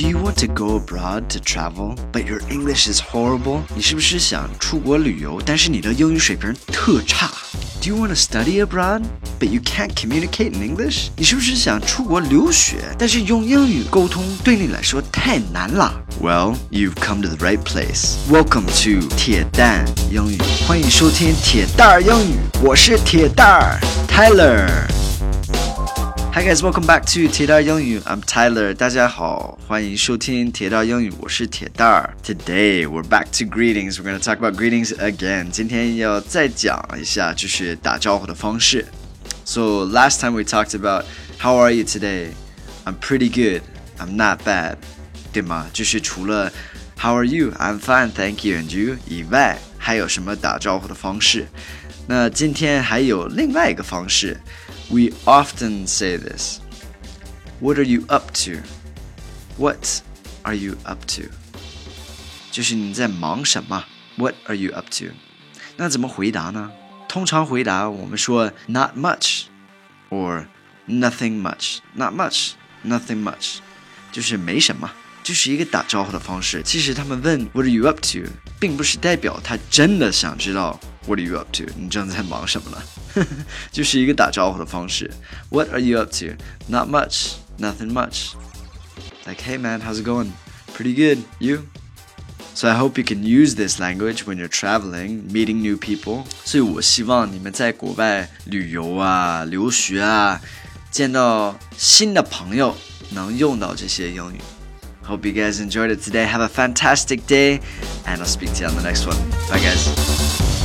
Do you want to go abroad to travel, but your English is horrible? 你是不是想出国旅游，但是你的英语水平特差？Do you want to study abroad, but you can't communicate in English? 你是不是想出国留学，但是用英语沟通对你来说太难了？Well, you've come to the right place. Welcome to 铁蛋英语，欢迎收听铁蛋儿英语，我是铁蛋儿 Tyler。 Hi guys, welcome back to 铁蛋英语。I'm Tyler，大家好，欢迎收听铁蛋英语，我是铁蛋儿。Today we're back to greetings. We're gonna talk about greetings again. 今天要再讲一下就是打招呼的方式。So last time we talked about how are you today? I'm pretty good. I'm not bad. 对吗？就是除了 How are you? I'm fine, thank you. And you? 以外，还有什么打招呼的方式？那今天还有另外一个方式。 We often say this. What are you up to? What are you up to? 就是你在忙什么？What are you up to? 那怎么回答呢？通常回答我们说 not much or nothing much. Not much, nothing much. 就是没什么。就是一个打招呼的方式。其实他们问 What are you up to，并不是代表他真的想知道 What are you up to，你正在忙什么呢？就是一个打招呼的方式。What are you up to? Not much, nothing much. Like, hey man, how's it going? Pretty good. You? So I hope you can use this language when you're traveling, meeting new people. 所以我希望你们在国外旅游啊、留学啊，见到新的朋友，能用到这些英语。Hope you guys enjoyed it today. Have a fantastic day, and I'll speak to you on the next one. Bye, guys.